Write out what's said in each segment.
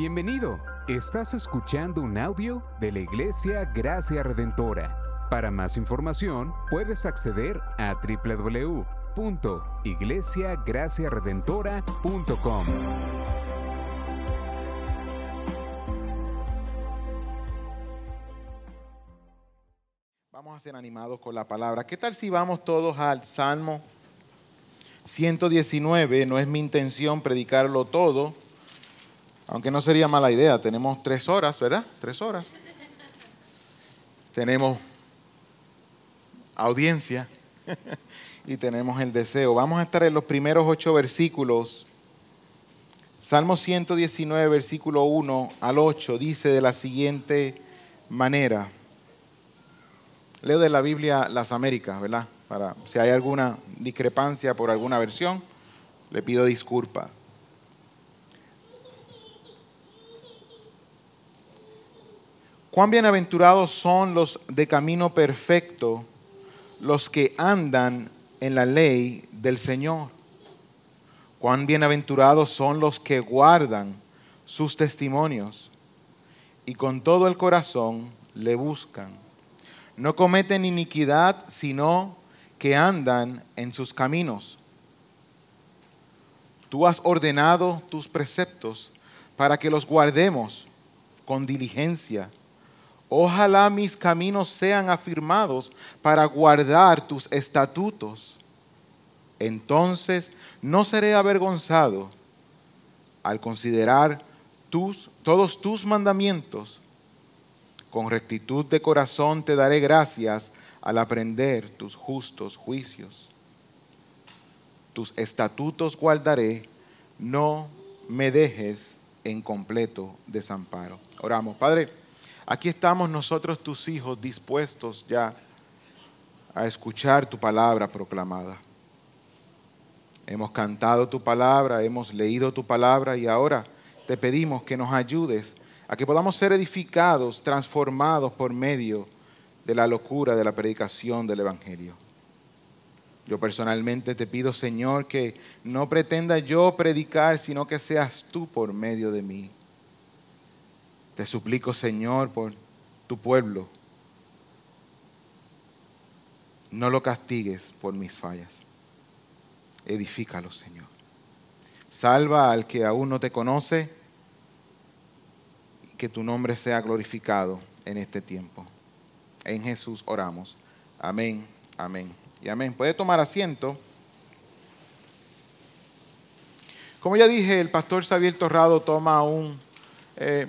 Bienvenido. Estás escuchando un audio de la Iglesia Gracia Redentora. Para más información, puedes acceder a www.iglesiagraciaredentora.com. Vamos a ser animados con la palabra. ¿Qué tal si vamos todos al Salmo 119? No es mi intención predicarlo todo, aunque no sería mala idea. Tenemos tres horas, ¿verdad? Tres horas. Tenemos audiencia y tenemos el deseo. Vamos a estar en los primeros ocho versículos. Salmo 119, versículo 1 al 8, dice de la siguiente manera. Leo de la Biblia Las Américas, ¿verdad? Para si hay alguna discrepancia por alguna versión, le pido disculpa. Cuán bienaventurados son los de camino perfecto, los que andan en la ley del Señor. Cuán bienaventurados son los que guardan sus testimonios y con todo el corazón le buscan no cometen iniquidad, sino que andan en sus caminos. Tú has ordenado tus preceptos para que los guardemos con diligencia. Ojalá mis caminos sean afirmados para guardar tus estatutos. Entonces no seré avergonzado al considerar tus, todos tus mandamientos con rectitud de corazón te daré gracias al aprender tus justos juicios. Tus estatutos guardaré, no me dejes en completo desamparo. Oramos, Padre, aquí estamos nosotros tus hijos dispuestos ya a escuchar tu palabra proclamada. Hemos cantado tu palabra, hemos leído tu palabra y ahora te pedimos que nos ayudes a que podamos ser edificados, transformados por medio de la locura de la predicación del Evangelio. Yo personalmente te pido, Señor, que no pretenda yo predicar, sino que seas tú por medio de mí. Te suplico, Señor, por tu pueblo. No lo castigues por mis fallas. Edifícalo, Señor. Salva al que aún no te conoce que tu nombre sea glorificado en este tiempo. En Jesús oramos. Amén, amén y amén. Puede tomar asiento. Como ya dije, el pastor Xavier Torrado toma un eh,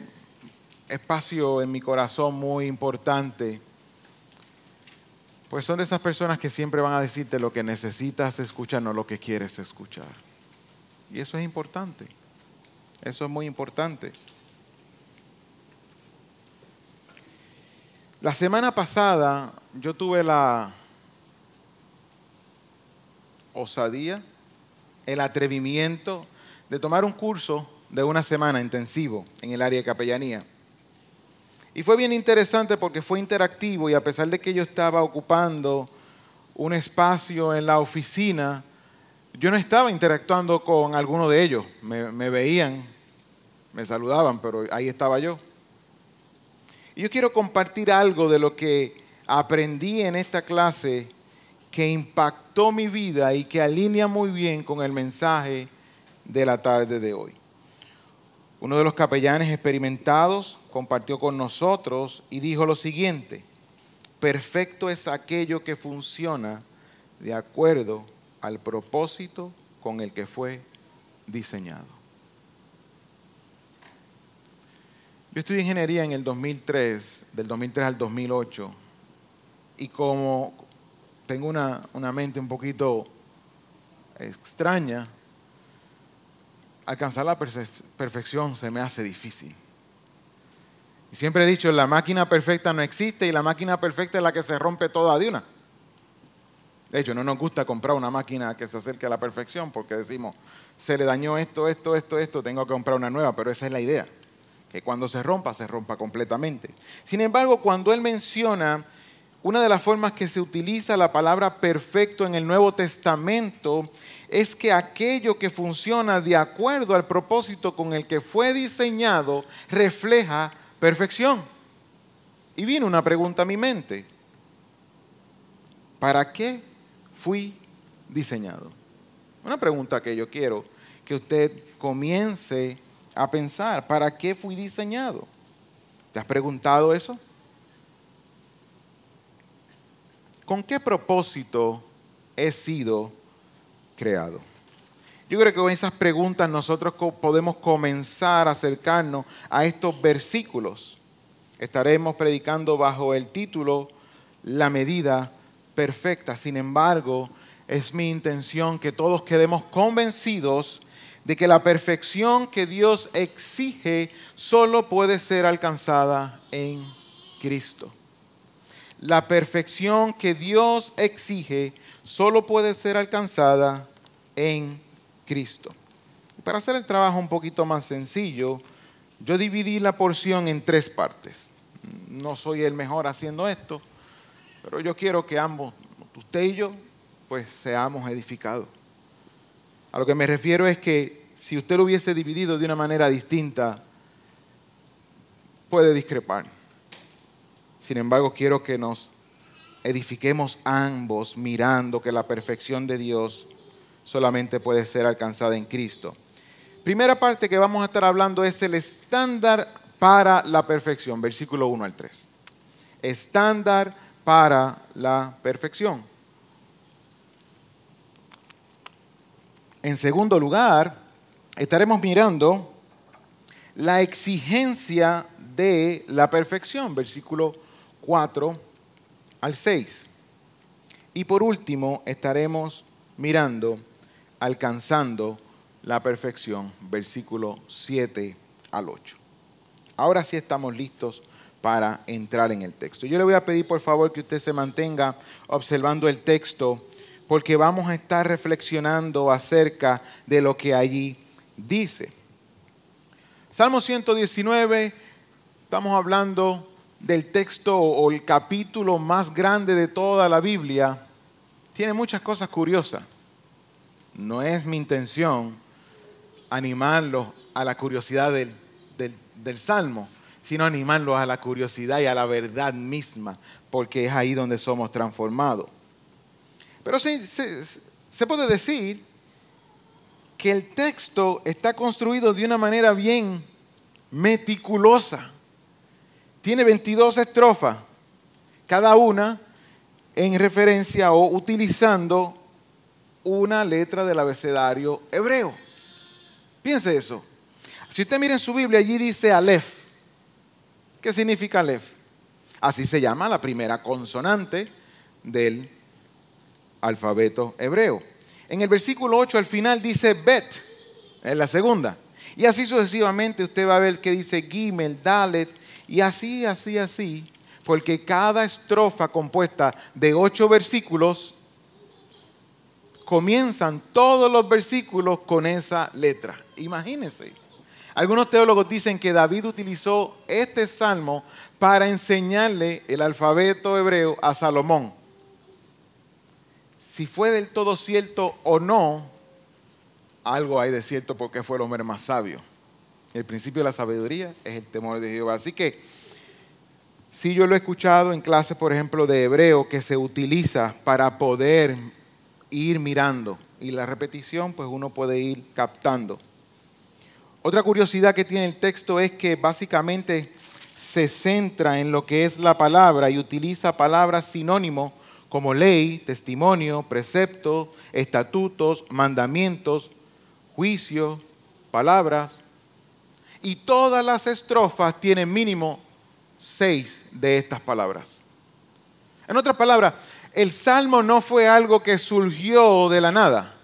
espacio en mi corazón muy importante. Pues son de esas personas que siempre van a decirte lo que necesitas escuchar, no lo que quieres escuchar. Y eso es importante. Eso es muy importante. La semana pasada yo tuve la osadía, el atrevimiento de tomar un curso de una semana intensivo en el área de capellanía. Y fue bien interesante porque fue interactivo y a pesar de que yo estaba ocupando un espacio en la oficina, yo no estaba interactuando con alguno de ellos. Me, veían, me saludaban, pero ahí estaba yo. Y yo quiero compartir algo de lo que aprendí en esta clase que impactó mi vida y que alinea muy bien con el mensaje de la tarde de hoy. Uno de los capellanes experimentados compartió con nosotros y dijo lo siguiente, perfecto es aquello que funciona de acuerdo al propósito con el que fue diseñado. Yo estudié ingeniería en el 2003, del 2003 al 2008, y como tengo una, mente un poquito extraña, alcanzar la perfección se me hace difícil. Y siempre he dicho, la máquina perfecta no existe y la máquina perfecta es la que se rompe toda de una. De hecho, no nos gusta comprar una máquina que se acerque a la perfección porque decimos, se le dañó esto, esto, esto, esto, tengo que comprar una nueva, pero esa es la idea que cuando se rompa, se rompa completamente. Sin embargo, cuando él menciona una de las formas que se utiliza la palabra perfecto en el Nuevo Testamento es que aquello que funciona de acuerdo al propósito con el que fue diseñado refleja perfección. Y viene una pregunta a mi mente. ¿Para qué fui diseñado? Una pregunta que yo quiero que usted comience a pensar. ¿Para qué fui diseñado? ¿Te has preguntado eso? ¿Con qué propósito he sido creado? Yo creo que con esas preguntas nosotros podemos comenzar a acercarnos a estos versículos. Estaremos predicando bajo el título La medida perfecta. Sin embargo, es mi intención que todos quedemos convencidos de que la perfección que Dios exige solo puede ser alcanzada en Cristo. La perfección que Dios exige solo puede ser alcanzada en Cristo. Para hacer el trabajo un poquito más sencillo, yo dividí la porción en tres partes. No soy el mejor haciendo esto, pero yo quiero que ambos, usted y yo, pues seamos edificados. A lo que me refiero es que si usted lo hubiese dividido de una manera distinta, puede discrepar. Sin embargo, quiero que nos edifiquemos ambos mirando que la perfección de Dios solamente puede ser alcanzada en Cristo. Primera parte que vamos a estar hablando es el estándar para la perfección, versículo 1 al 3. Estándar para la perfección. En segundo lugar, estaremos mirando la exigencia de la perfección, versículo 4 al 6. Y por último, estaremos mirando, alcanzando la perfección, versículo 7 al 8. Ahora sí estamos listos para entrar en el texto. Yo le voy a pedir por favor que usted se mantenga observando el texto porque vamos a estar reflexionando acerca de lo que allí dice. Salmo 119, estamos hablando del texto o el capítulo más grande de toda la Biblia. Tiene muchas cosas curiosas. No es mi intención animarlos a la curiosidad del, del Salmo, sino animarlos a la curiosidad y a la verdad misma, porque es ahí donde somos transformados. Pero sí, se, puede decir que el texto está construido de una manera bien meticulosa. Tiene 22 estrofas, cada una en referencia o utilizando una letra del abecedario hebreo. Piense eso. Si usted mira en su Biblia, allí dice Aleph. ¿Qué significa Aleph? Así se llama la primera consonante del alfabeto hebreo. En el versículo 8 al final dice Bet, en la segunda. Y así sucesivamente usted va a ver que dice Gimel, Dalet, y así, así, así, porque cada estrofa compuesta de ocho versículos, comienzan todos los versículos con esa letra. Imagínense. Algunos teólogos dicen que David utilizó este salmo para enseñarle el alfabeto hebreo a Salomón si fue del todo cierto o no, algo hay de cierto porque fue el hombre más sabio. El principio de la sabiduría es el temor de Jehová. Así que, si yo lo he escuchado en clases, por ejemplo, de hebreo, que se utiliza para poder ir mirando. Y la repetición, pues uno puede ir captando. Otra curiosidad que tiene el texto es que básicamente se centra en lo que es la palabra y utiliza palabras sinónimos como ley, testimonio, precepto, estatutos, mandamientos, juicio, palabras. Y todas las estrofas tienen mínimo seis de estas palabras. En otras palabras, el salmo no fue algo que surgió de la nada.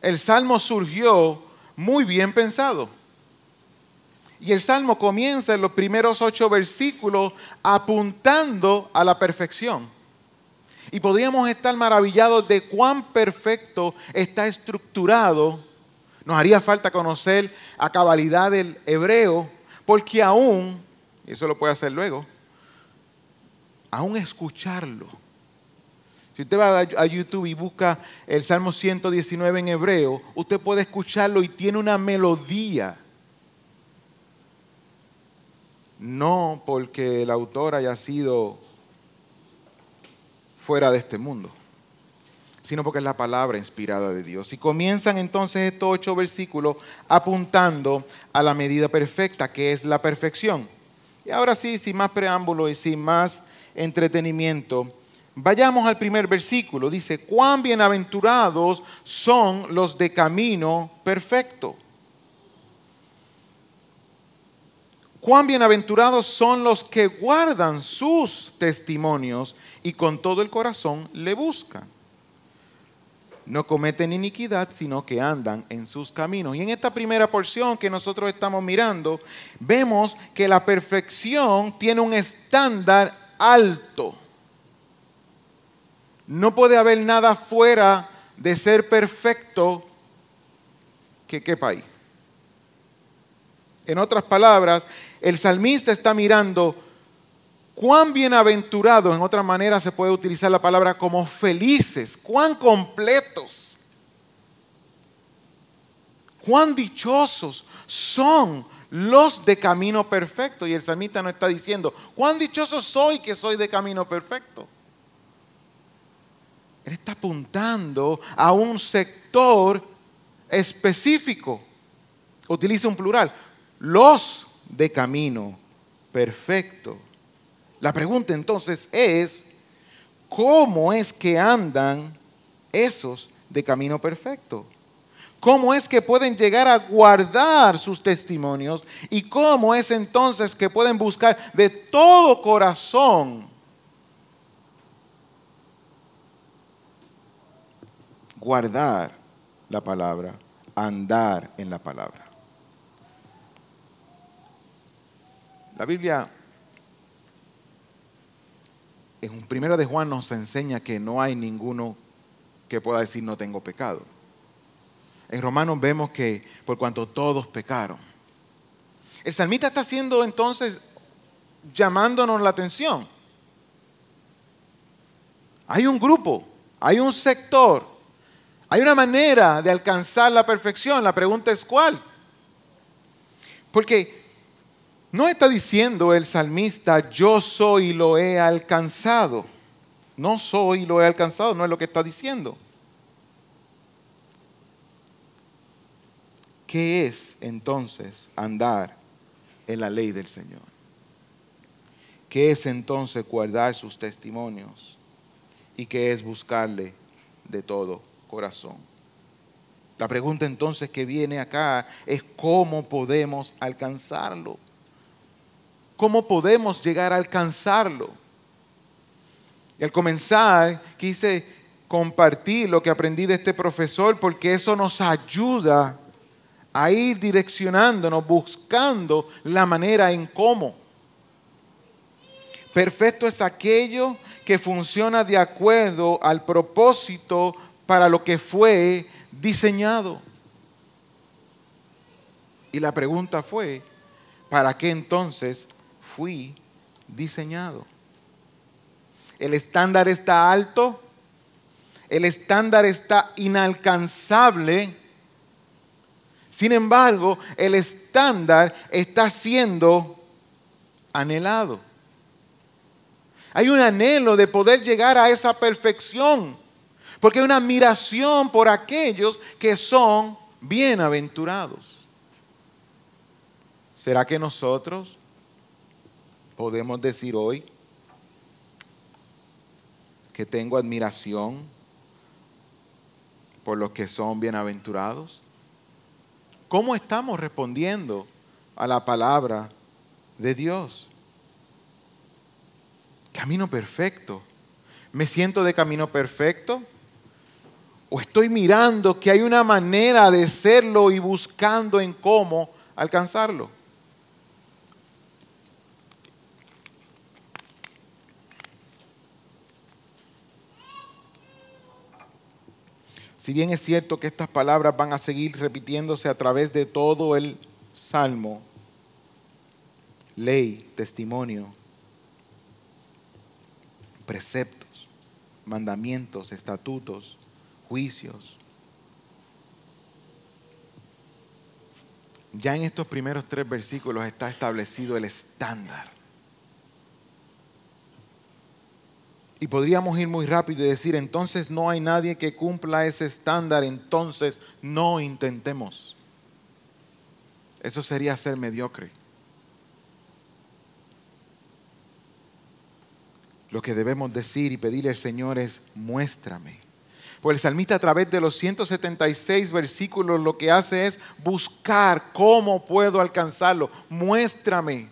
El salmo surgió muy bien pensado. Y el salmo comienza en los primeros ocho versículos apuntando a la perfección. Y podríamos estar maravillados de cuán perfecto está estructurado. Nos haría falta conocer a cabalidad del hebreo, porque aún, y eso lo puede hacer luego, aún escucharlo. Si usted va a YouTube y busca el Salmo 119 en hebreo, usted puede escucharlo y tiene una melodía. No porque el autor haya sido fuera de este mundo, sino porque es la palabra inspirada de Dios. Y comienzan entonces estos ocho versículos apuntando a la medida perfecta, que es la perfección. Y ahora sí, sin más preámbulo y sin más entretenimiento, vayamos al primer versículo. Dice, cuán bienaventurados son los de camino perfecto. Cuán bienaventurados son los que guardan sus testimonios y con todo el corazón le buscan. No cometen iniquidad, sino que andan en sus caminos. Y en esta primera porción que nosotros estamos mirando, vemos que la perfección tiene un estándar alto. No puede haber nada fuera de ser perfecto que quepa ahí. En otras palabras, el salmista está mirando cuán bienaventurados, en otra manera se puede utilizar la palabra como felices, cuán completos, cuán dichosos son los de camino perfecto. Y el salmista no está diciendo, cuán dichoso soy que soy de camino perfecto. Él está apuntando a un sector específico. Utiliza un plural. Los de camino perfecto. La pregunta entonces es, ¿cómo es que andan esos de camino perfecto? ¿Cómo es que pueden llegar a guardar sus testimonios? ¿Y cómo es entonces que pueden buscar de todo corazón guardar la palabra, andar en la palabra? La Biblia en un primero de Juan nos enseña que no hay ninguno que pueda decir no tengo pecado. En Romanos vemos que por cuanto todos pecaron. El salmista está haciendo entonces llamándonos la atención. Hay un grupo, hay un sector, hay una manera de alcanzar la perfección. La pregunta es cuál. Porque no está diciendo el salmista, yo soy y lo he alcanzado. No soy y lo he alcanzado, no es lo que está diciendo. ¿Qué es entonces andar en la ley del Señor? ¿Qué es entonces guardar sus testimonios? ¿Y qué es buscarle de todo corazón? La pregunta entonces que viene acá es cómo podemos alcanzarlo. ¿Cómo podemos llegar a alcanzarlo? Y al comenzar quise compartir lo que aprendí de este profesor porque eso nos ayuda a ir direccionándonos, buscando la manera en cómo. Perfecto es aquello que funciona de acuerdo al propósito para lo que fue diseñado. Y la pregunta fue, ¿para qué entonces fui diseñado. El estándar está alto, el estándar está inalcanzable. Sin embargo, el estándar está siendo anhelado. Hay un anhelo de poder llegar a esa perfección, porque hay una admiración por aquellos que son bienaventurados. ¿Será que nosotros podemos decir hoy que tengo admiración por los que son bienaventurados? ¿Cómo estamos respondiendo a la palabra de Dios? Camino perfecto. ¿Me siento de camino perfecto? ¿O estoy mirando que hay una manera de serlo y buscando en cómo alcanzarlo? Si bien es cierto que estas palabras van a seguir repitiéndose a través de todo el Salmo, ley, testimonio, preceptos, mandamientos, estatutos, juicios. Ya en estos primeros tres versículos está establecido el estándar. Y podríamos ir muy rápido y decir, entonces no hay nadie que cumpla ese estándar, entonces no intentemos. Eso sería ser mediocre. Lo que debemos decir y pedirle al Señor es, muéstrame. Pues el salmista a través de los 176 versículos lo que hace es buscar cómo puedo alcanzarlo. Muéstrame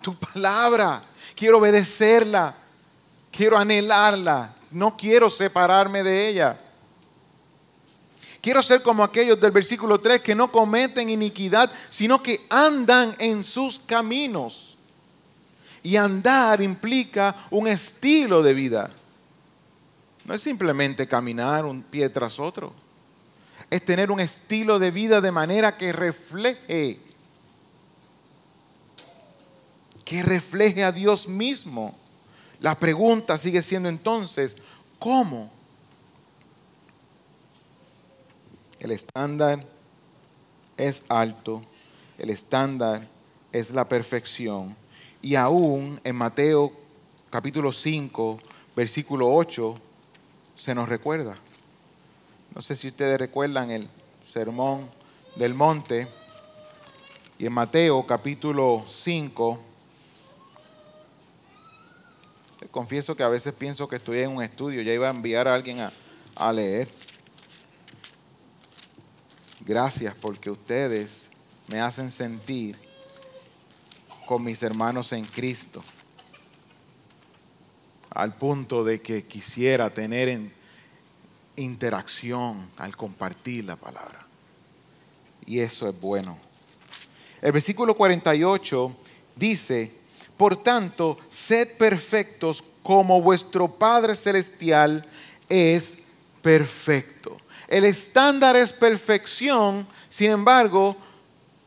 tu palabra. Quiero obedecerla. Quiero anhelarla. No quiero separarme de ella. Quiero ser como aquellos del versículo 3 que no cometen iniquidad, sino que andan en sus caminos. Y andar implica un estilo de vida. No es simplemente caminar un pie tras otro. Es tener un estilo de vida de manera que refleje, que refleje a Dios mismo. La pregunta sigue siendo entonces, ¿cómo? El estándar es alto, el estándar es la perfección. Y aún en Mateo capítulo 5, versículo 8, se nos recuerda. No sé si ustedes recuerdan el sermón del monte. Y en Mateo capítulo 5, confieso que a veces pienso que estoy en un estudio, ya iba a enviar a alguien a, a leer. Gracias porque ustedes me hacen sentir con mis hermanos en Cristo, al punto de que quisiera tener en interacción al compartir la palabra. Y eso es bueno. El versículo 48 dice, por tanto, sed perfectos como vuestro Padre Celestial es perfecto. El estándar es perfección, sin embargo,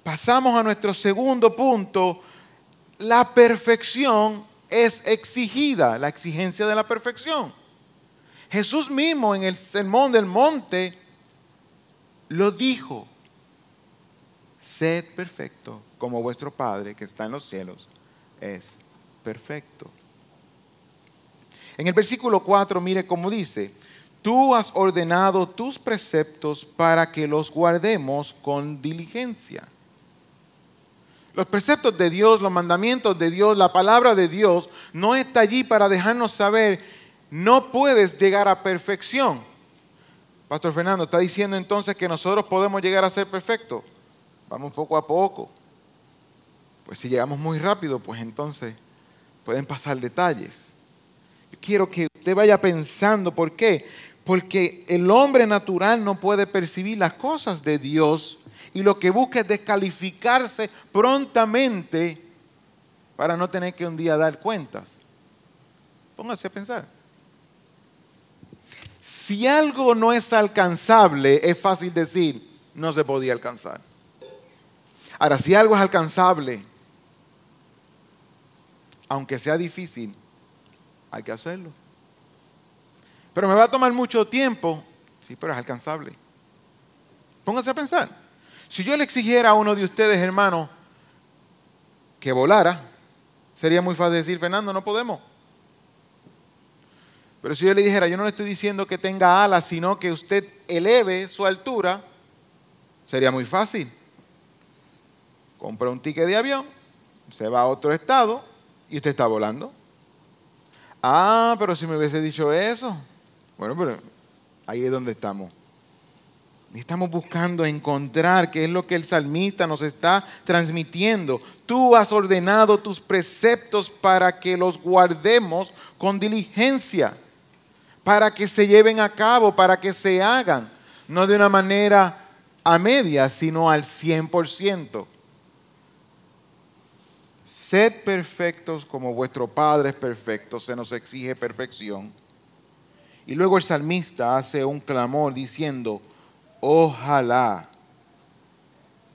pasamos a nuestro segundo punto, la perfección es exigida, la exigencia de la perfección. Jesús mismo en el sermón del monte lo dijo, sed perfecto como vuestro Padre que está en los cielos es perfecto. En el versículo 4, mire cómo dice, tú has ordenado tus preceptos para que los guardemos con diligencia. Los preceptos de Dios, los mandamientos de Dios, la palabra de Dios no está allí para dejarnos saber, no puedes llegar a perfección. Pastor Fernando, está diciendo entonces que nosotros podemos llegar a ser perfectos. Vamos poco a poco. Pues si llegamos muy rápido, pues entonces pueden pasar detalles. Yo quiero que usted vaya pensando, ¿por qué? Porque el hombre natural no puede percibir las cosas de Dios y lo que busca es descalificarse prontamente para no tener que un día dar cuentas. Póngase a pensar. Si algo no es alcanzable, es fácil decir, no se podía alcanzar. Ahora, si algo es alcanzable, aunque sea difícil, hay que hacerlo. Pero me va a tomar mucho tiempo. Sí, pero es alcanzable. Póngase a pensar. Si yo le exigiera a uno de ustedes, hermano, que volara, sería muy fácil decir, Fernando, no podemos. Pero si yo le dijera, yo no le estoy diciendo que tenga alas, sino que usted eleve su altura, sería muy fácil. Compra un ticket de avión, se va a otro estado y usted está volando. Ah, pero si me hubiese dicho eso, bueno, pero ahí es donde estamos. Estamos buscando encontrar qué es lo que el salmista nos está transmitiendo. Tú has ordenado tus preceptos para que los guardemos con diligencia, para que se lleven a cabo, para que se hagan, no de una manera a media, sino al 100%. Sed perfectos como vuestro Padre es perfecto, se nos exige perfección. Y luego el salmista hace un clamor diciendo, ojalá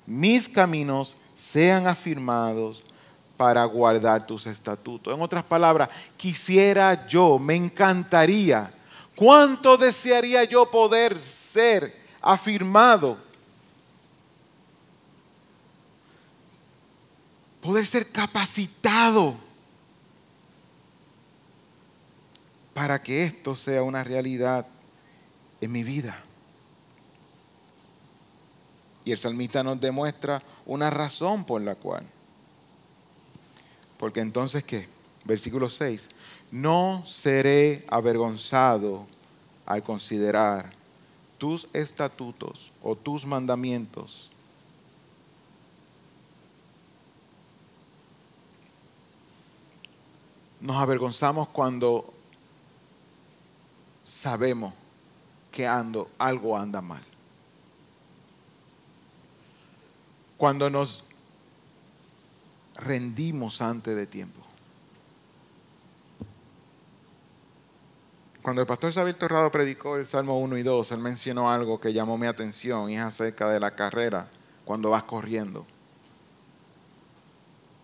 mis caminos sean afirmados para guardar tus estatutos. En otras palabras, quisiera yo, me encantaría, cuánto desearía yo poder ser afirmado, poder ser capacitado para que esto sea una realidad en mi vida. Y el salmista nos demuestra una razón por la cual. Porque entonces, ¿qué? Versículo 6. No seré avergonzado al considerar tus estatutos o tus mandamientos. Nos avergonzamos cuando sabemos que ando, algo anda mal. Cuando nos rendimos antes de tiempo. Cuando el pastor Isabel Torrado predicó el Salmo 1 y 2, él mencionó algo que llamó mi atención y es acerca de la carrera cuando vas corriendo.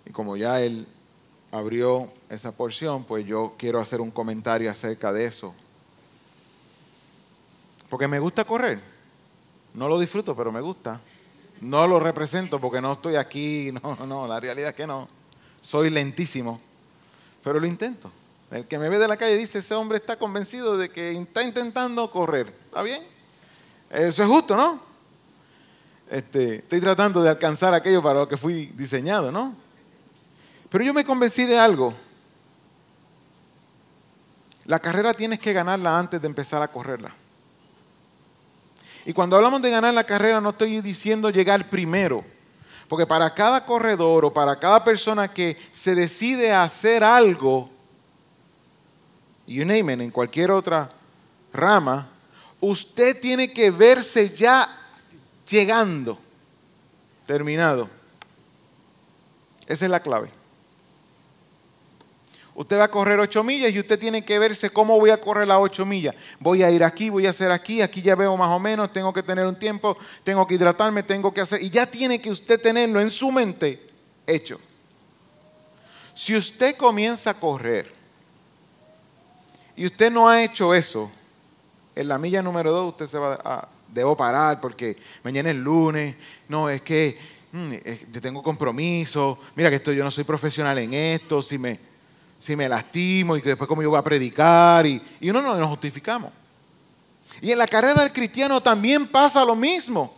Y como ya él abrió esa porción, pues yo quiero hacer un comentario acerca de eso. Porque me gusta correr. No lo disfruto, pero me gusta. No lo represento porque no estoy aquí, no, no, la realidad es que no. Soy lentísimo, pero lo intento. El que me ve de la calle dice, ese hombre está convencido de que está intentando correr. ¿Está bien? Eso es justo, ¿no? Este, estoy tratando de alcanzar aquello para lo que fui diseñado, ¿no? Pero yo me convencí de algo. La carrera tienes que ganarla antes de empezar a correrla. Y cuando hablamos de ganar la carrera, no estoy diciendo llegar primero. Porque para cada corredor o para cada persona que se decide a hacer algo, you name it, en cualquier otra rama, usted tiene que verse ya llegando, terminado. Esa es la clave. Usted va a correr ocho millas y usted tiene que verse cómo voy a correr las ocho millas. Voy a ir aquí, voy a hacer aquí, aquí ya veo más o menos, tengo que tener un tiempo, tengo que hidratarme, tengo que hacer. Y ya tiene que usted tenerlo en su mente hecho. Si usted comienza a correr y usted no ha hecho eso, en la milla número dos usted se va a, debo parar porque mañana es lunes, no, es que mm, yo tengo compromiso, mira que esto, yo no soy profesional en esto, si me si me lastimo y que después cómo yo voy a predicar y, uno no nos justificamos. Y en la carrera del cristiano también pasa lo mismo.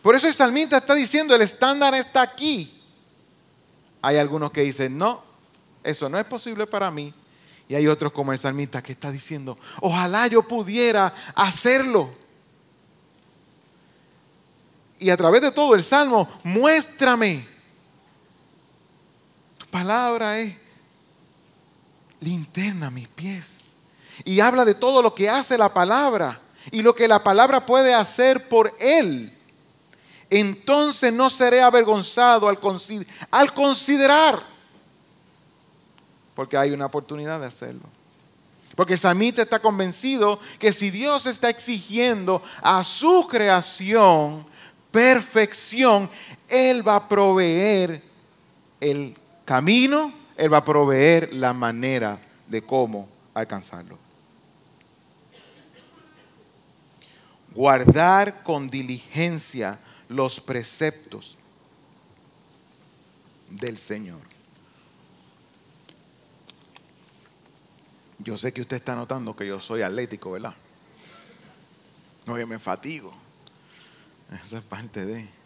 Por eso el salmista está diciendo, el estándar está aquí. Hay algunos que dicen, no, eso no es posible para mí. Y hay otros como el salmista que está diciendo, ojalá yo pudiera hacerlo. Y a través de todo el salmo, muéstrame. Tu palabra es linterna a mis pies. Y habla de todo lo que hace la palabra y lo que la palabra puede hacer por él. Entonces no seré avergonzado al, al considerar, porque hay una oportunidad de hacerlo. Porque Samita está convencido que si Dios está exigiendo a su creación perfección, Él va a proveer el camino él va a proveer la manera de cómo alcanzarlo. Guardar con diligencia los preceptos del Señor. Yo sé que usted está notando que yo soy atlético, ¿verdad? No, yo me fatigo. Esa es parte de...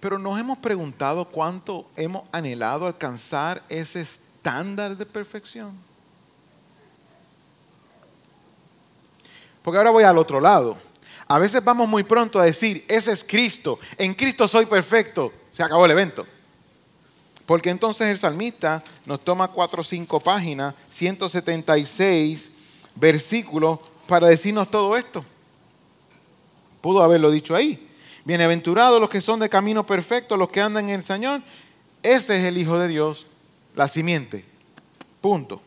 Pero nos hemos preguntado cuánto hemos anhelado alcanzar ese estándar de perfección. Porque ahora voy al otro lado. A veces vamos muy pronto a decir, ese es Cristo, en Cristo soy perfecto, se acabó el evento. Porque entonces el salmista nos toma cuatro o cinco páginas, 176 versículos para decirnos todo esto. Pudo haberlo dicho ahí. Bienaventurados los que son de camino perfecto, los que andan en el Señor. Ese es el Hijo de Dios, la simiente. Punto.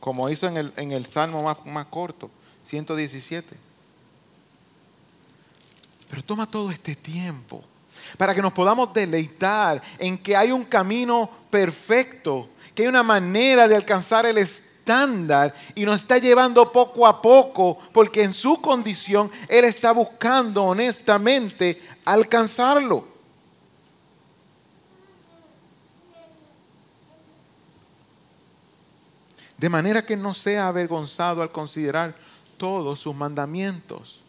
Como hizo en el, en el Salmo más, más corto, 117. Pero toma todo este tiempo para que nos podamos deleitar en que hay un camino perfecto, que hay una manera de alcanzar el estándar y nos está llevando poco a poco, porque en su condición Él está buscando honestamente alcanzarlo. De manera que no sea avergonzado al considerar todos sus mandamientos.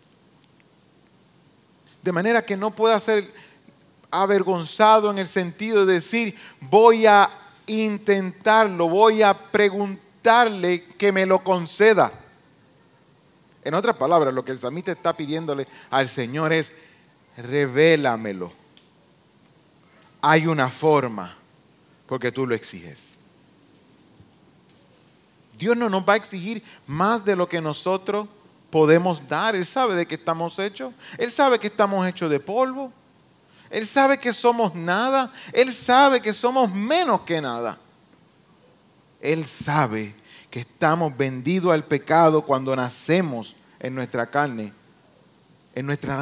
De manera que no pueda ser avergonzado en el sentido de decir, voy a intentarlo, voy a preguntarle que me lo conceda. En otras palabras, lo que el samita está pidiéndole al Señor es, revélamelo. Hay una forma, porque tú lo exiges. Dios no nos va a exigir más de lo que nosotros podemos dar. Él sabe de qué estamos hechos. Él sabe que estamos hechos de polvo. Él sabe que somos nada. Él sabe que somos menos que nada. Él sabe que estamos vendidos al pecado cuando nacemos en nuestra carne, en nuestra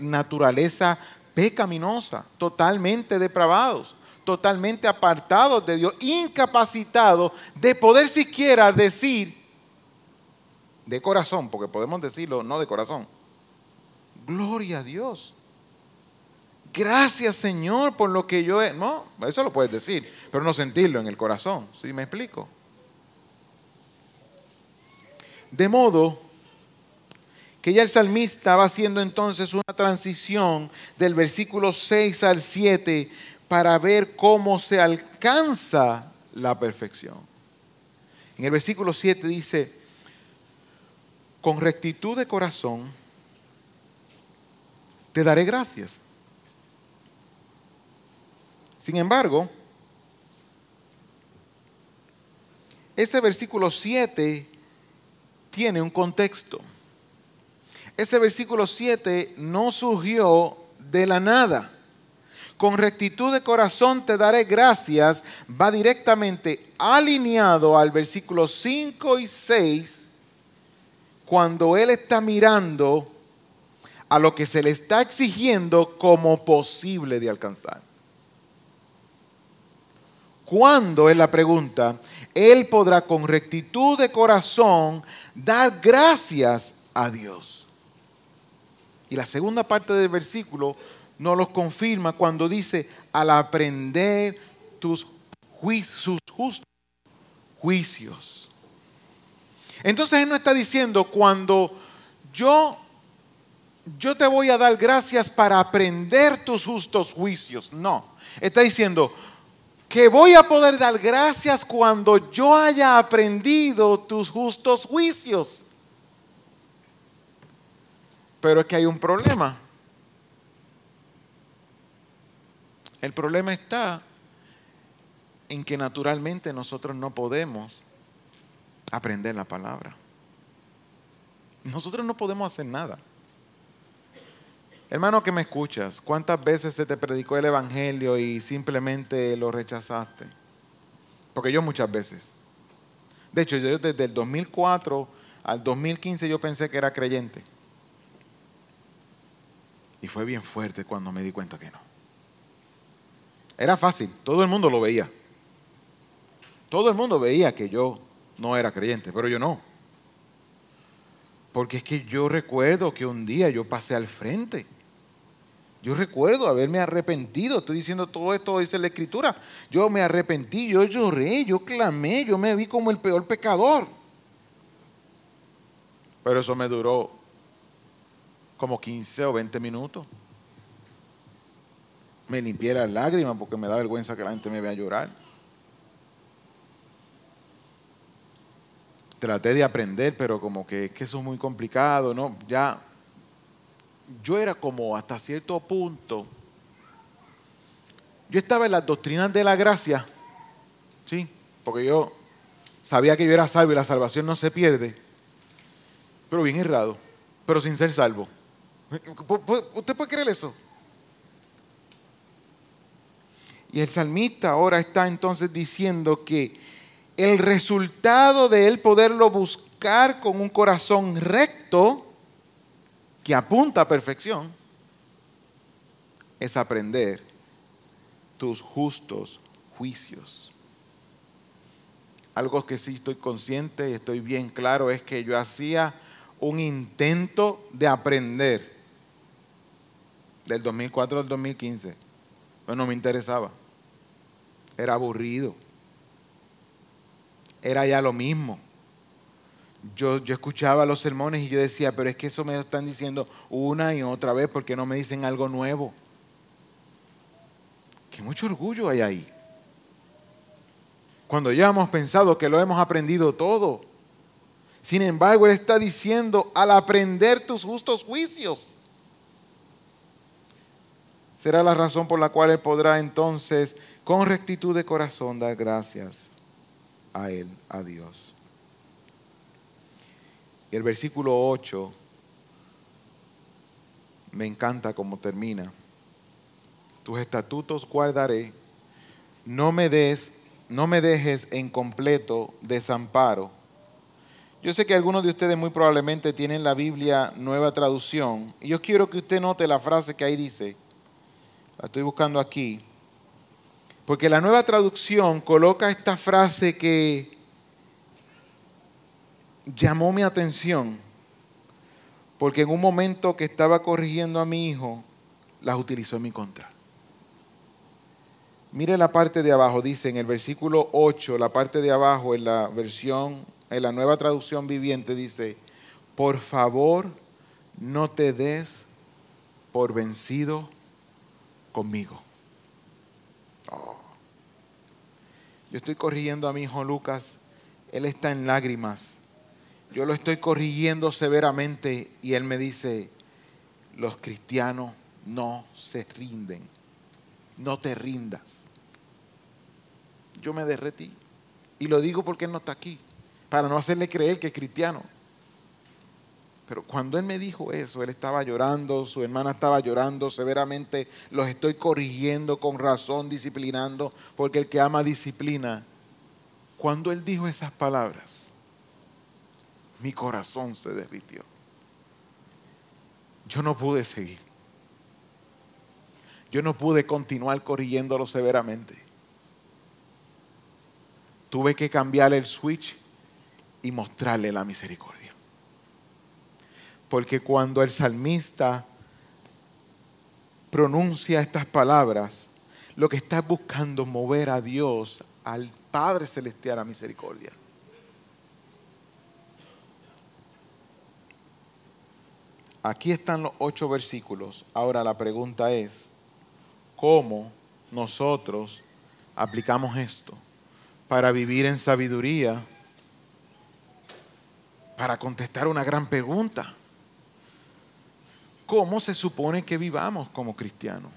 naturaleza pecaminosa, totalmente depravados totalmente apartados de Dios, incapacitados de poder siquiera decir de corazón, porque podemos decirlo no de corazón, gloria a Dios. Gracias Señor por lo que yo he... No, eso lo puedes decir, pero no sentirlo en el corazón, ¿sí me explico? De modo que ya el salmista va haciendo entonces una transición del versículo 6 al 7 para ver cómo se alcanza la perfección. En el versículo 7 dice, con rectitud de corazón te daré gracias. Sin embargo, ese versículo 7 tiene un contexto. Ese versículo 7 no surgió de la nada con rectitud de corazón te daré gracias, va directamente alineado al versículo 5 y 6, cuando Él está mirando a lo que se le está exigiendo como posible de alcanzar. ¿Cuándo es la pregunta? Él podrá con rectitud de corazón dar gracias a Dios. Y la segunda parte del versículo nos los confirma cuando dice, al aprender tus sus justos juicios. Entonces Él no está diciendo, cuando yo, yo te voy a dar gracias para aprender tus justos juicios. No, está diciendo que voy a poder dar gracias cuando yo haya aprendido tus justos juicios. Pero es que hay un problema. El problema está en que naturalmente nosotros no podemos aprender la palabra. Nosotros no podemos hacer nada. Hermano que me escuchas, ¿cuántas veces se te predicó el Evangelio y simplemente lo rechazaste? Porque yo muchas veces. De hecho, yo desde el 2004 al 2015 yo pensé que era creyente. Y fue bien fuerte cuando me di cuenta que no. Era fácil, todo el mundo lo veía. Todo el mundo veía que yo no era creyente, pero yo no. Porque es que yo recuerdo que un día yo pasé al frente. Yo recuerdo haberme arrepentido. Estoy diciendo todo esto, dice la escritura. Yo me arrepentí, yo lloré, yo clamé, yo me vi como el peor pecador. Pero eso me duró como 15 o 20 minutos me limpié las lágrimas porque me da vergüenza que la gente me vea llorar. Traté de aprender, pero como que es que eso es muy complicado, ¿no? Ya, yo era como hasta cierto punto, yo estaba en las doctrinas de la gracia, ¿sí? Porque yo sabía que yo era salvo y la salvación no se pierde, pero bien errado, pero sin ser salvo. ¿Usted puede creer eso? Y el salmista ahora está entonces diciendo que el resultado de él poderlo buscar con un corazón recto, que apunta a perfección, es aprender tus justos juicios. Algo que sí estoy consciente y estoy bien claro es que yo hacía un intento de aprender del 2004 al 2015. Pero no me interesaba. Era aburrido. Era ya lo mismo. Yo, yo escuchaba los sermones y yo decía, pero es que eso me están diciendo una y otra vez, porque no me dicen algo nuevo? Que mucho orgullo hay ahí. Cuando ya hemos pensado que lo hemos aprendido todo. Sin embargo, Él está diciendo, al aprender tus justos juicios, será la razón por la cual Él podrá entonces, con rectitud de corazón, dar gracias a Él, a Dios. Y el versículo 8 me encanta como termina. Tus estatutos guardaré, no me des, no me dejes en completo desamparo. Yo sé que algunos de ustedes muy probablemente tienen la Biblia nueva traducción y yo quiero que usted note la frase que ahí dice. La estoy buscando aquí. Porque la nueva traducción coloca esta frase que llamó mi atención porque en un momento que estaba corrigiendo a mi hijo, las utilizó en mi contra. Mire la parte de abajo, dice en el versículo 8, la parte de abajo en la versión, en la nueva traducción viviente dice, por favor no te des por vencido conmigo. Oh. Yo estoy corrigiendo a mi hijo Lucas, él está en lágrimas yo lo estoy corrigiendo severamente y él me dice, los cristianos no se rinden, no te rindas. Yo me derretí y lo digo porque él no está aquí, para no hacerle creer que es cristiano. Pero cuando él me dijo eso, él estaba llorando, su hermana estaba llorando severamente, los estoy corrigiendo con razón, disciplinando, porque el que ama disciplina. Cuando él dijo esas palabras, mi corazón se derritió. Yo no pude seguir. Yo no pude continuar corrigiéndolo severamente. Tuve que cambiar el switch y mostrarle la misericordia. Porque cuando el salmista pronuncia estas palabras, lo que está buscando mover a Dios, al Padre Celestial a misericordia. Aquí están los ocho versículos. Ahora la pregunta es, ¿cómo nosotros aplicamos esto para vivir en sabiduría? Para contestar una gran pregunta. ¿Cómo se supone que vivamos como cristianos?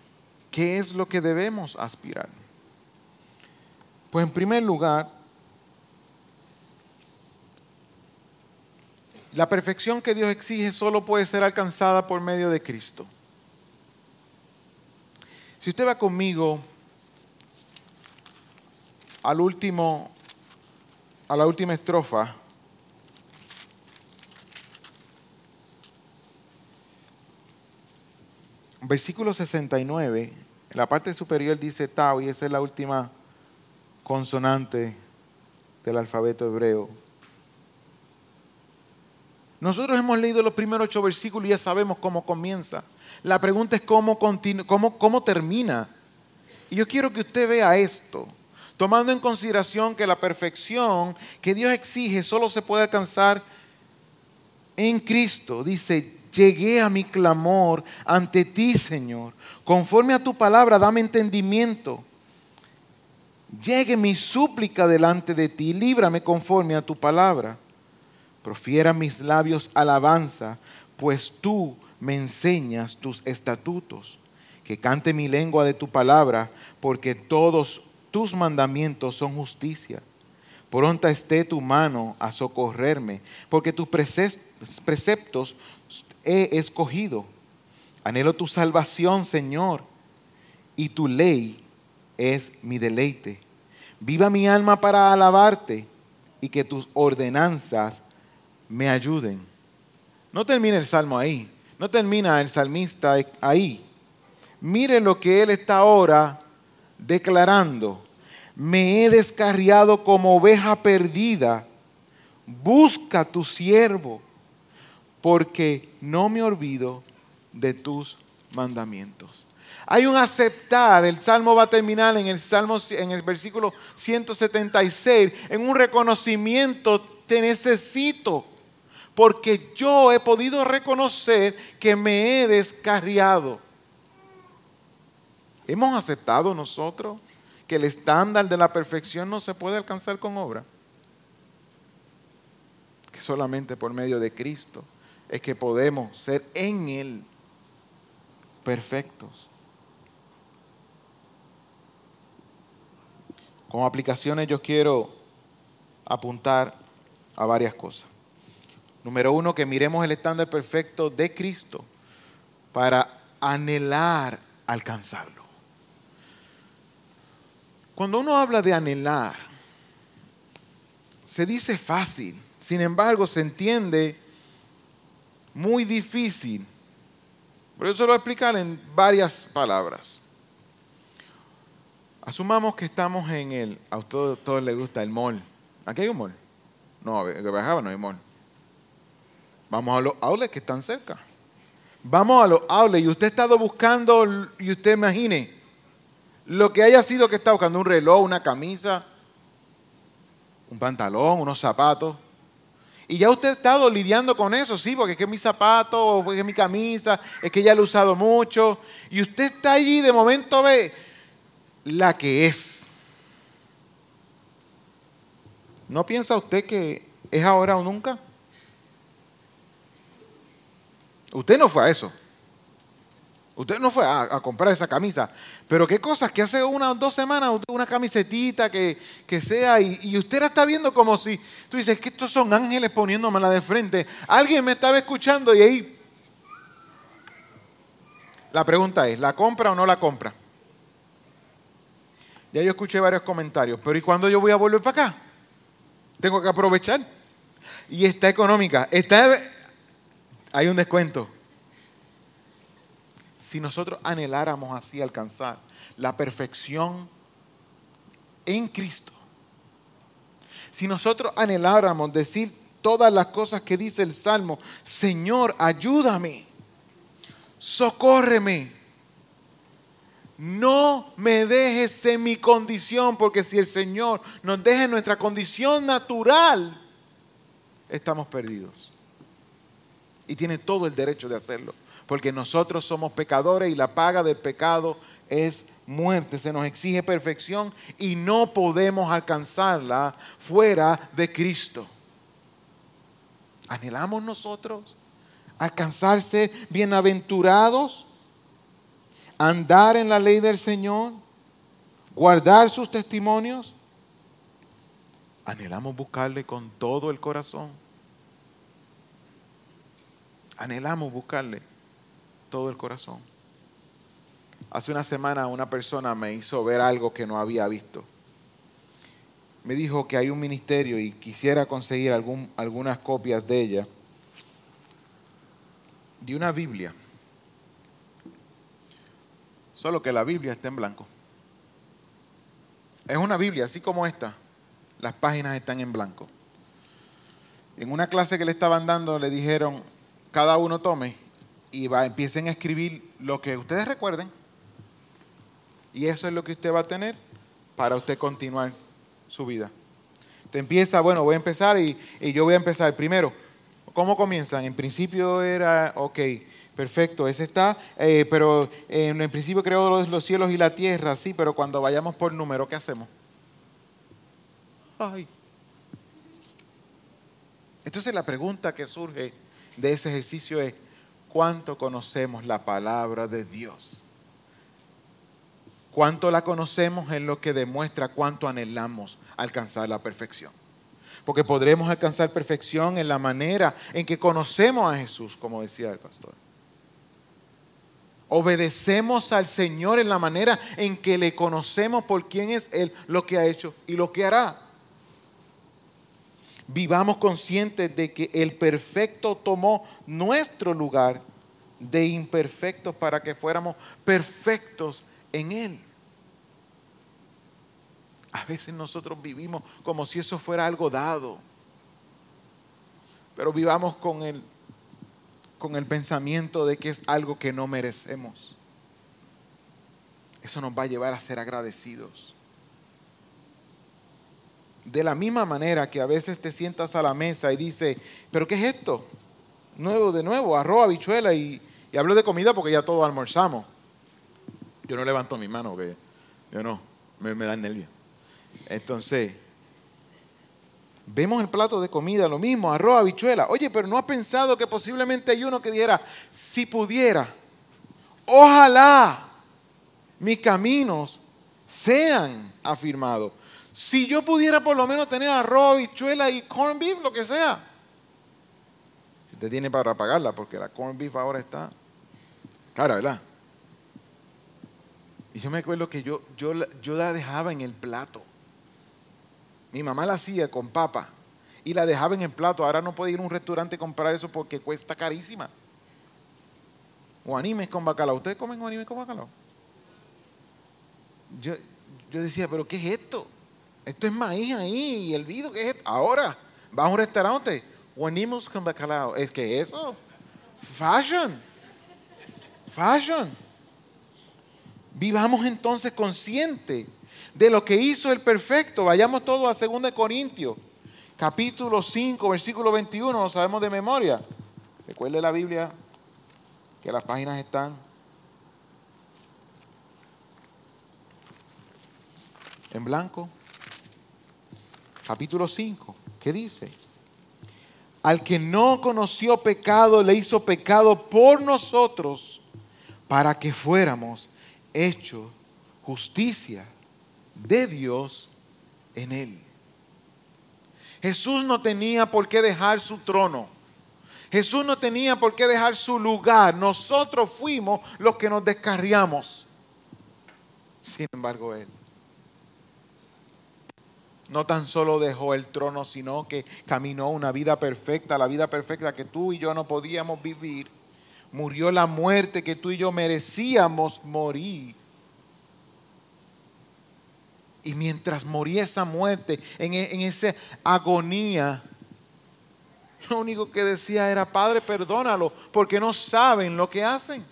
¿Qué es lo que debemos aspirar? Pues en primer lugar, La perfección que Dios exige solo puede ser alcanzada por medio de Cristo. Si usted va conmigo al último, a la última estrofa, versículo 69, en la parte superior dice Tau, y esa es la última consonante del alfabeto hebreo. Nosotros hemos leído los primeros ocho versículos y ya sabemos cómo comienza. La pregunta es cómo, cómo, cómo termina. Y yo quiero que usted vea esto, tomando en consideración que la perfección que Dios exige solo se puede alcanzar en Cristo. Dice, llegué a mi clamor ante ti, Señor. Conforme a tu palabra, dame entendimiento. Llegue mi súplica delante de ti, líbrame conforme a tu palabra profiera mis labios alabanza, pues tú me enseñas tus estatutos. Que cante mi lengua de tu palabra, porque todos tus mandamientos son justicia. Pronta esté tu mano a socorrerme, porque tus preceptos he escogido. Anhelo tu salvación, Señor, y tu ley es mi deleite. Viva mi alma para alabarte y que tus ordenanzas me ayuden. No termina el salmo ahí, no termina el salmista ahí. Mire lo que él está ahora declarando. Me he descarriado como oveja perdida. Busca tu siervo, porque no me olvido de tus mandamientos. Hay un aceptar, el salmo va a terminar en el salmo en el versículo 176 en un reconocimiento te necesito porque yo he podido reconocer que me he descarriado. ¿Hemos aceptado nosotros que el estándar de la perfección no se puede alcanzar con obra? Que solamente por medio de Cristo es que podemos ser en Él perfectos. Como aplicaciones yo quiero apuntar a varias cosas. Número uno, que miremos el estándar perfecto de Cristo para anhelar alcanzarlo. Cuando uno habla de anhelar, se dice fácil, sin embargo se entiende muy difícil. Por eso lo voy a explicar en varias palabras. Asumamos que estamos en el, a todos, todos les gusta el mall. ¿Aquí hay un mall? No, que bajaba no hay mall. Vamos a los outlets que están cerca. Vamos a los outlets y usted ha estado buscando, y usted imagine, lo que haya sido que está buscando, un reloj, una camisa, un pantalón, unos zapatos. Y ya usted ha estado lidiando con eso, sí, porque es que mi zapato, porque es mi camisa, es que ya lo he usado mucho. Y usted está allí, de momento ve la que es. ¿No piensa usted que es ahora o nunca? Usted no fue a eso. Usted no fue a, comprar esa camisa. Pero qué cosas que hace una o dos semanas, una camisetita que, sea, y, usted la está viendo como si, tú dices que estos son ángeles poniéndomela de frente. Alguien me estaba escuchando y ahí... La pregunta es, ¿la compra o no la compra? Ya yo escuché varios comentarios, pero ¿y cuándo yo voy a volver para acá? Tengo que aprovechar. Y está económica. Está hay un descuento. Si nosotros anheláramos así alcanzar la perfección en Cristo, si nosotros anheláramos decir todas las cosas que dice el Salmo, Señor, ayúdame, socórreme, no me dejes en mi condición, porque si el Señor nos deja en nuestra condición natural, estamos perdidos y tiene todo el derecho de hacerlo, porque nosotros somos pecadores y la paga del pecado es muerte, se nos exige perfección y no podemos alcanzarla fuera de Cristo. ¿Anhelamos nosotros alcanzarse bienaventurados? ¿Andar en la ley del Señor? ¿Guardar sus testimonios? ¿Anhelamos buscarle con todo el corazón? Anhelamos buscarle todo el corazón. Hace una semana una persona me hizo ver algo que no había visto. Me dijo que hay un ministerio y quisiera conseguir algún, algunas copias de ella, de una Biblia. Solo que la Biblia está en blanco. Es una Biblia, así como esta. Las páginas están en blanco. En una clase que le estaban dando le dijeron, cada uno tome y va, empiecen a escribir lo que ustedes recuerden. Y eso es lo que usted va a tener para usted continuar su vida. Te empieza, bueno, voy a empezar y, yo voy a empezar primero. ¿Cómo comienzan? En principio era, ok, perfecto, ese está, eh, pero en el principio creó los, los, cielos y la tierra, sí, pero cuando vayamos por número, ¿qué hacemos? Ay. Entonces la pregunta que surge de ese ejercicio es cuánto conocemos la palabra de Dios. Cuánto la conocemos en lo que demuestra cuánto anhelamos alcanzar la perfección. Porque podremos alcanzar perfección en la manera en que conocemos a Jesús, como decía el pastor. Obedecemos al Señor en la manera en que le conocemos por quién es Él, lo que ha hecho y lo que hará vivamos conscientes de que el perfecto tomó nuestro lugar de imperfectos para que fuéramos perfectos en Él. A veces nosotros vivimos como si eso fuera algo dado, pero vivamos con el, con el pensamiento de que es algo que no merecemos. Eso nos va a llevar a ser agradecidos. De la misma manera que a veces te sientas a la mesa y dices, pero ¿qué es esto? Nuevo de nuevo, arroz, habichuela y, hablo de comida porque ya todos almorzamos. Yo no levanto mi mano, porque yo no, me, me da nervio. Entonces, vemos el plato de comida, lo mismo, arroz, habichuela. Oye, pero ¿no has pensado que posiblemente hay uno que dijera, si pudiera, ojalá mis caminos sean afirmados? Si yo pudiera por lo menos tener arroz, habichuela y corn beef, lo que sea. Si te tiene para pagarla, porque la corn beef ahora está cara, ¿verdad? Y yo me acuerdo que yo, yo, yo la dejaba en el plato. Mi mamá la hacía con papa y la dejaba en el plato. Ahora no puede ir a un restaurante a comprar eso porque cuesta carísima. O animes con bacalao. ¿Ustedes comen animes con bacalao? Yo, yo decía, pero ¿qué es esto? Esto es maíz ahí y el vido, ¿qué es esto? Ahora, vas a un restaurante, con bacalao. ¿Es que eso? Fashion. Fashion. Vivamos entonces conscientes de lo que hizo el perfecto. Vayamos todos a 2 Corintios, capítulo 5, versículo 21, lo sabemos de memoria. Recuerde la Biblia, que las páginas están en blanco capítulo 5, ¿qué dice? Al que no conoció pecado, le hizo pecado por nosotros, para que fuéramos hechos justicia de Dios en él. Jesús no tenía por qué dejar su trono. Jesús no tenía por qué dejar su lugar. Nosotros fuimos los que nos descarriamos. Sin embargo, Él no tan solo dejó el trono, sino que caminó una vida perfecta, la vida perfecta que tú y yo no podíamos vivir. Murió la muerte que tú y yo merecíamos morir. Y mientras moría esa muerte, en, en esa agonía, lo único que decía era, Padre, perdónalo, porque no saben lo que hacen.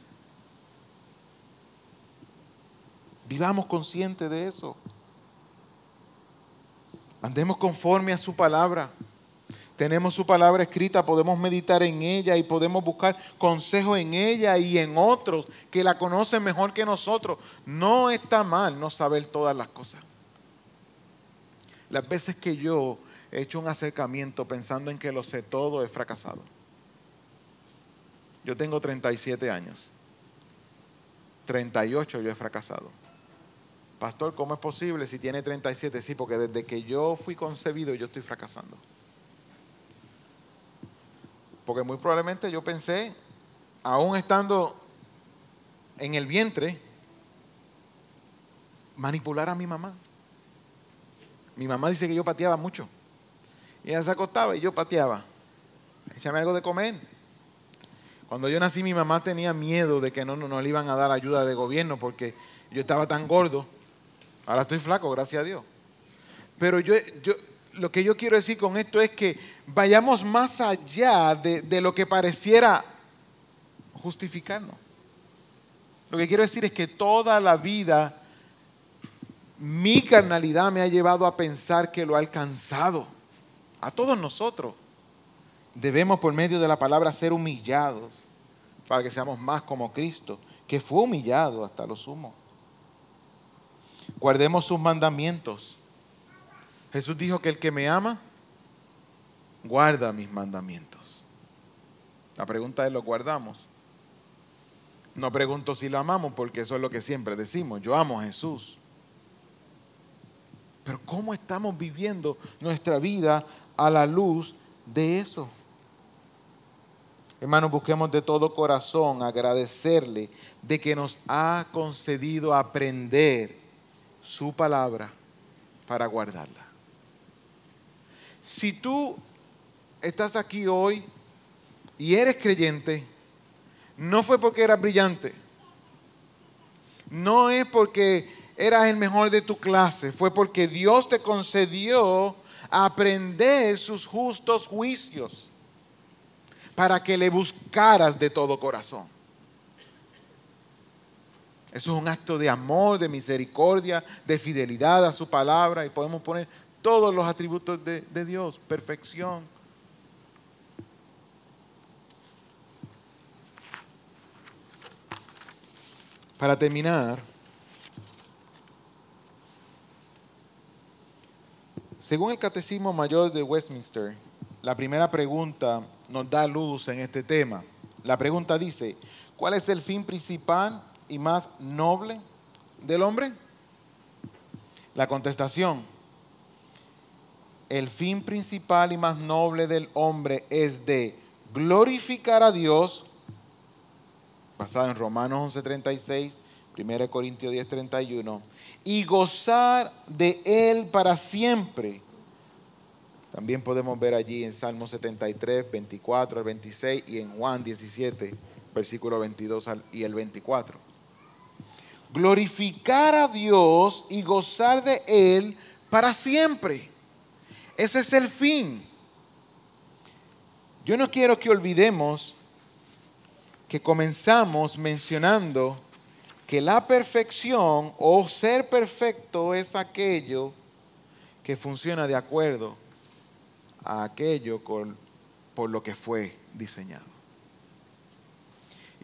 Vivamos conscientes de eso. Andemos conforme a su palabra. Tenemos su palabra escrita, podemos meditar en ella y podemos buscar consejo en ella y en otros que la conocen mejor que nosotros. No está mal no saber todas las cosas. Las veces que yo he hecho un acercamiento pensando en que lo sé todo, he fracasado. Yo tengo 37 años. 38 yo he fracasado. Pastor, ¿cómo es posible si tiene 37? Sí, porque desde que yo fui concebido yo estoy fracasando. Porque muy probablemente yo pensé, aún estando en el vientre, manipular a mi mamá. Mi mamá dice que yo pateaba mucho. Y ella se acostaba y yo pateaba. Échame algo de comer. Cuando yo nací mi mamá tenía miedo de que no, no, no le iban a dar ayuda de gobierno porque yo estaba tan gordo Ahora estoy flaco, gracias a Dios. Pero yo, yo, lo que yo quiero decir con esto es que vayamos más allá de, de lo que pareciera justificarnos. Lo que quiero decir es que toda la vida mi carnalidad me ha llevado a pensar que lo ha alcanzado. A todos nosotros debemos por medio de la palabra ser humillados para que seamos más como Cristo, que fue humillado hasta lo sumo guardemos sus mandamientos. Jesús dijo que el que me ama, guarda mis mandamientos. La pregunta es, ¿lo guardamos? No pregunto si lo amamos porque eso es lo que siempre decimos. Yo amo a Jesús. Pero ¿cómo estamos viviendo nuestra vida a la luz de eso? Hermanos, busquemos de todo corazón agradecerle de que nos ha concedido aprender su palabra para guardarla. Si tú estás aquí hoy y eres creyente, no fue porque eras brillante, no es porque eras el mejor de tu clase, fue porque Dios te concedió aprender sus justos juicios para que le buscaras de todo corazón. Eso es un acto de amor, de misericordia, de fidelidad a su palabra y podemos poner todos los atributos de, de Dios, perfección. Para terminar, según el Catecismo Mayor de Westminster, la primera pregunta nos da luz en este tema. La pregunta dice, ¿cuál es el fin principal y más noble del hombre? La contestación, el fin principal y más noble del hombre es de glorificar a Dios, basado en Romanos 11:36, 1 Corintios 10:31, y gozar de Él para siempre. También podemos ver allí en Salmo 73, 24 al 26 y en Juan 17, versículo 22 y el 24. Glorificar a Dios y gozar de Él para siempre. Ese es el fin. Yo no quiero que olvidemos que comenzamos mencionando que la perfección o ser perfecto es aquello que funciona de acuerdo a aquello por lo que fue diseñado.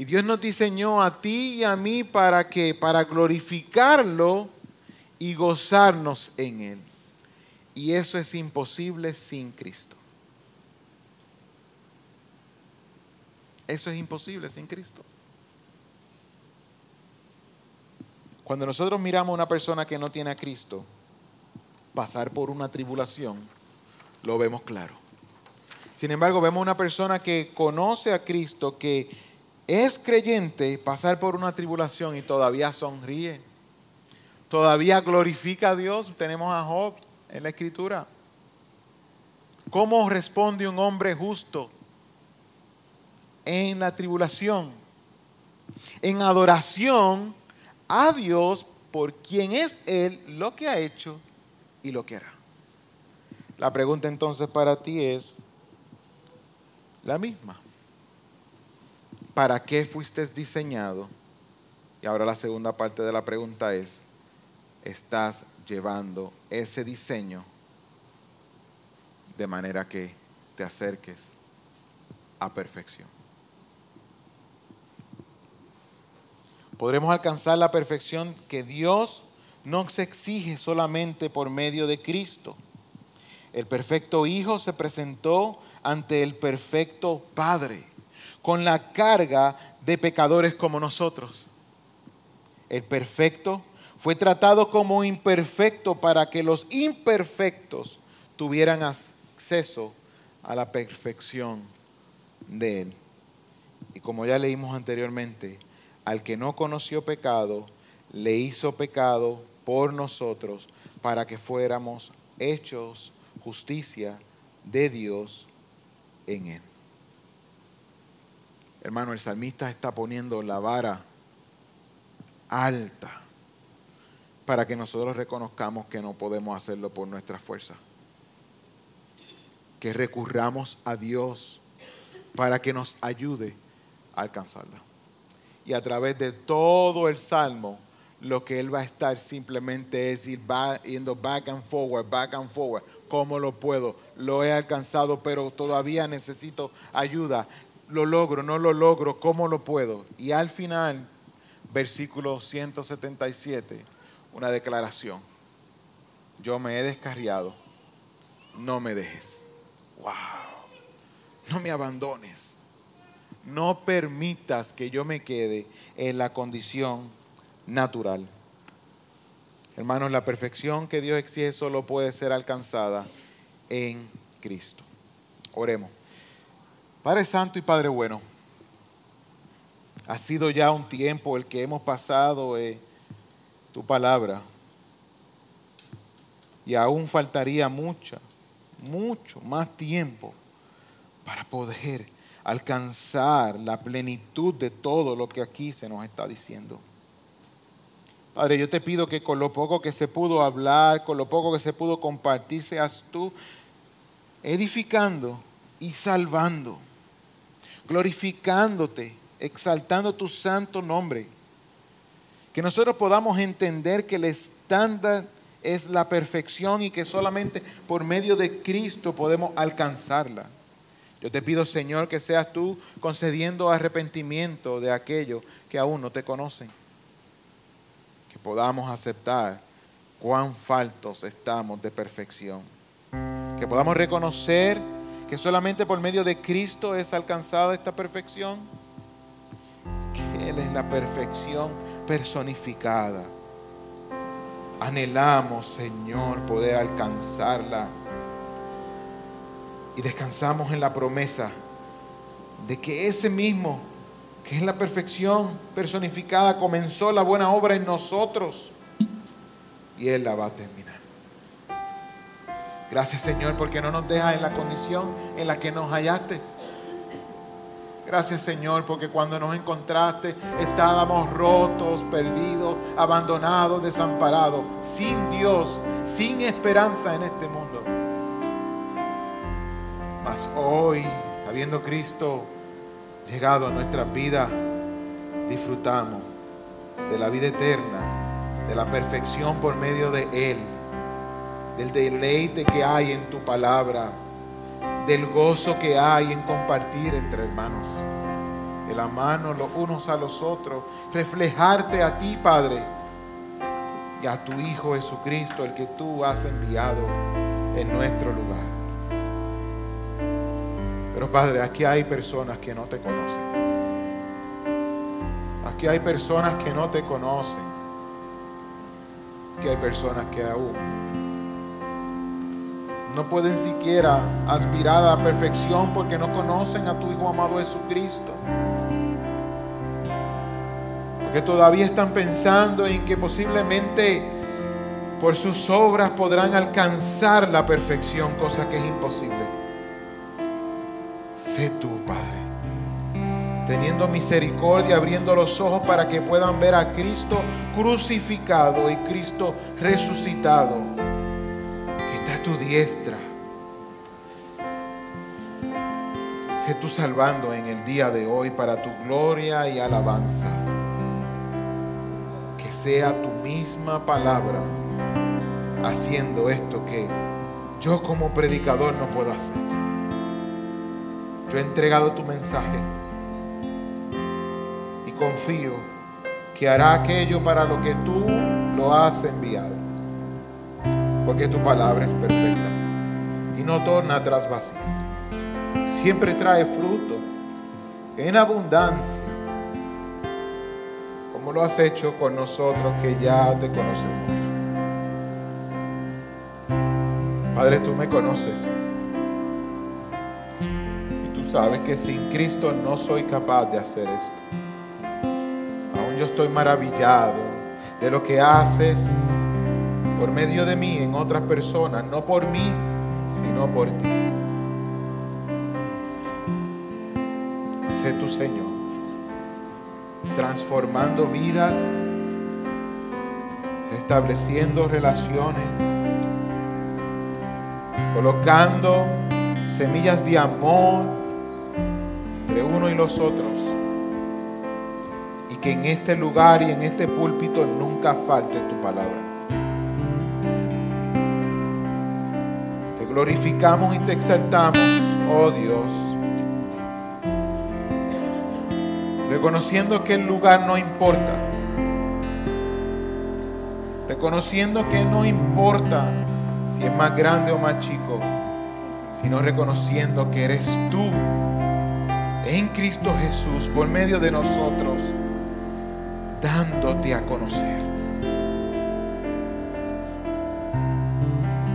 Y Dios nos diseñó a ti y a mí para que para glorificarlo y gozarnos en él. Y eso es imposible sin Cristo. Eso es imposible sin Cristo. Cuando nosotros miramos a una persona que no tiene a Cristo pasar por una tribulación, lo vemos claro. Sin embargo, vemos una persona que conoce a Cristo, que es creyente, pasar por una tribulación y todavía sonríe. Todavía glorifica a Dios. Tenemos a Job en la escritura. ¿Cómo responde un hombre justo en la tribulación? En adoración a Dios por quien es Él, lo que ha hecho y lo que hará. La pregunta entonces para ti es la misma. ¿Para qué fuiste diseñado? Y ahora la segunda parte de la pregunta es, ¿estás llevando ese diseño de manera que te acerques a perfección. Podremos alcanzar la perfección que Dios no se exige solamente por medio de Cristo. El perfecto Hijo se presentó ante el perfecto Padre con la carga de pecadores como nosotros. El perfecto fue tratado como imperfecto para que los imperfectos tuvieran acceso a la perfección de Él. Y como ya leímos anteriormente, al que no conoció pecado, le hizo pecado por nosotros para que fuéramos hechos justicia de Dios en Él. Hermano, el salmista está poniendo la vara alta para que nosotros reconozcamos que no podemos hacerlo por nuestra fuerza. Que recurramos a Dios para que nos ayude a alcanzarla. Y a través de todo el salmo, lo que Él va a estar simplemente es ir yendo back and forward, back and forward. ¿Cómo lo puedo? Lo he alcanzado, pero todavía necesito ayuda. Lo logro, no lo logro, ¿cómo lo puedo? Y al final, versículo 177 una declaración. Yo me he descarriado, no me dejes. Wow. No me abandones. No permitas que yo me quede en la condición natural. Hermanos, la perfección que Dios exige solo puede ser alcanzada en Cristo. Oremos. Padre Santo y Padre Bueno, ha sido ya un tiempo el que hemos pasado. Eh, tu palabra. Y aún faltaría mucha, mucho más tiempo para poder alcanzar la plenitud de todo lo que aquí se nos está diciendo. Padre, yo te pido que con lo poco que se pudo hablar, con lo poco que se pudo compartir, seas tú edificando y salvando, glorificándote, exaltando tu santo nombre. Que nosotros podamos entender que el estándar es la perfección y que solamente por medio de Cristo podemos alcanzarla. Yo te pido, Señor, que seas tú concediendo arrepentimiento de aquellos que aún no te conocen. Que podamos aceptar cuán faltos estamos de perfección. Que podamos reconocer que solamente por medio de Cristo es alcanzada esta perfección. Que Él es la perfección personificada. Anhelamos, Señor, poder alcanzarla y descansamos en la promesa de que ese mismo, que es la perfección personificada, comenzó la buena obra en nosotros y Él la va a terminar. Gracias Señor porque no nos dejas en la condición en la que nos hallaste. Gracias Señor porque cuando nos encontraste estábamos rotos, perdidos, abandonados, desamparados, sin Dios, sin esperanza en este mundo hoy, habiendo Cristo llegado a nuestra vida, disfrutamos de la vida eterna, de la perfección por medio de Él, del deleite que hay en tu palabra, del gozo que hay en compartir entre hermanos, el amarnos los unos a los otros, reflejarte a ti, Padre, y a tu Hijo Jesucristo, el que tú has enviado en nuestro lugar. Pero Padre, aquí hay personas que no te conocen. Aquí hay personas que no te conocen. Aquí hay personas que aún no pueden siquiera aspirar a la perfección porque no conocen a tu Hijo amado Jesucristo. Porque todavía están pensando en que posiblemente por sus obras podrán alcanzar la perfección, cosa que es imposible sé tú, Padre, teniendo misericordia, abriendo los ojos para que puedan ver a Cristo crucificado y Cristo resucitado, tu diestra. Sé tú salvando en el día de hoy para tu gloria y alabanza. Que sea tu misma palabra haciendo esto que yo como predicador no puedo hacer. Yo he entregado tu mensaje y confío que hará aquello para lo que tú lo has enviado. Porque tu palabra es perfecta y no torna atrás vacía. Siempre trae fruto en abundancia, como lo has hecho con nosotros que ya te conocemos. Padre, tú me conoces sabes que sin Cristo no soy capaz de hacer esto. Aún yo estoy maravillado de lo que haces por medio de mí en otras personas, no por mí, sino por ti. Sé tu Señor, transformando vidas, restableciendo relaciones, colocando semillas de amor entre uno y los otros. Y que en este lugar y en este púlpito nunca falte tu palabra. Glorificamos y te exaltamos, oh Dios. Reconociendo que el lugar no importa. Reconociendo que no importa si es más grande o más chico, sino reconociendo que eres tú en Cristo Jesús por medio de nosotros, dándote a conocer.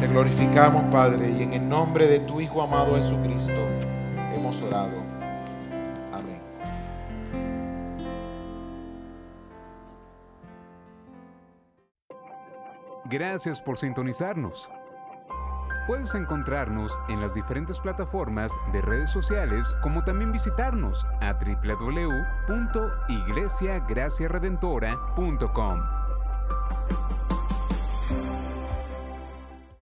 Te glorificamos, Padre, y en el nombre de tu Hijo amado Jesucristo hemos orado. Amén. Gracias por sintonizarnos. Puedes encontrarnos en las diferentes plataformas de redes sociales, como también visitarnos a www.iglesiagraciaredentora.com.